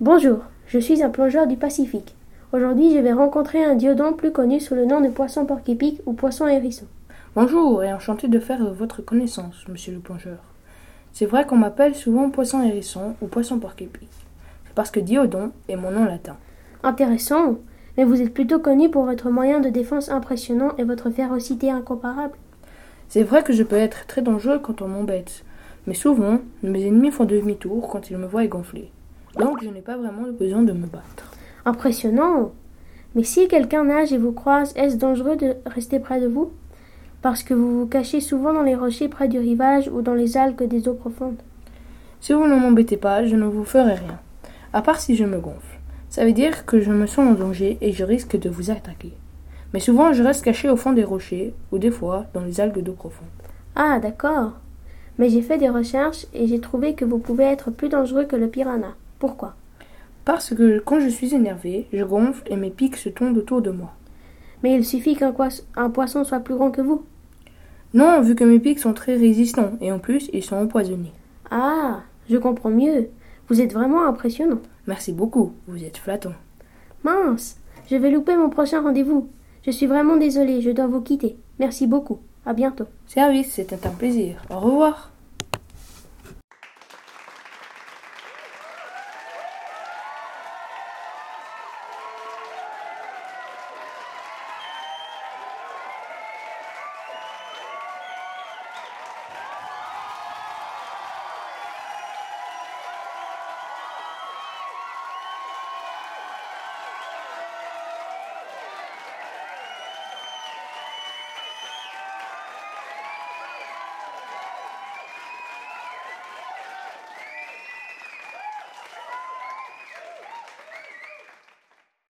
Bonjour, je suis un plongeur du Pacifique. Aujourd'hui, je vais rencontrer un diodon plus connu sous le nom de poisson porc-épic ou poisson hérisson. Bonjour et enchanté de faire votre connaissance, monsieur le plongeur. C'est vrai qu'on m'appelle souvent poisson hérisson ou poisson porc-épic. Parce que diodon est mon nom latin. Intéressant, mais vous êtes plutôt connu pour votre moyen de défense impressionnant et votre férocité incomparable. C'est vrai que je peux être très dangereux quand on m'embête, mais souvent, mes ennemis font demi-tour quand ils me voient gonfler. Donc je n'ai pas vraiment le besoin de me battre. Impressionnant. Mais si quelqu'un nage et vous croise, est-ce dangereux de rester près de vous? Parce que vous vous cachez souvent dans les rochers près du rivage ou dans les algues des eaux profondes. Si vous ne m'embêtez pas, je ne vous ferai rien. À part si je me gonfle. Ça veut dire que je me sens en danger et je risque de vous attaquer. Mais souvent je reste caché au fond des rochers ou des fois dans les algues d'eau profonde. Ah, d'accord. Mais j'ai fait des recherches et j'ai trouvé que vous pouvez être plus dangereux que le piranha. Pourquoi? Parce que quand je suis énervé, je gonfle et mes pics se tondent autour de moi. Mais il suffit qu'un poisson soit plus grand que vous. Non, vu que mes pics sont très résistants et en plus ils sont empoisonnés. Ah, je comprends mieux. Vous êtes vraiment impressionnant. Merci beaucoup, vous êtes flattant. Mince, je vais louper mon prochain rendez-vous. Je suis vraiment désolée, je dois vous quitter. Merci beaucoup. À bientôt. Service, c'était un plaisir. Au revoir.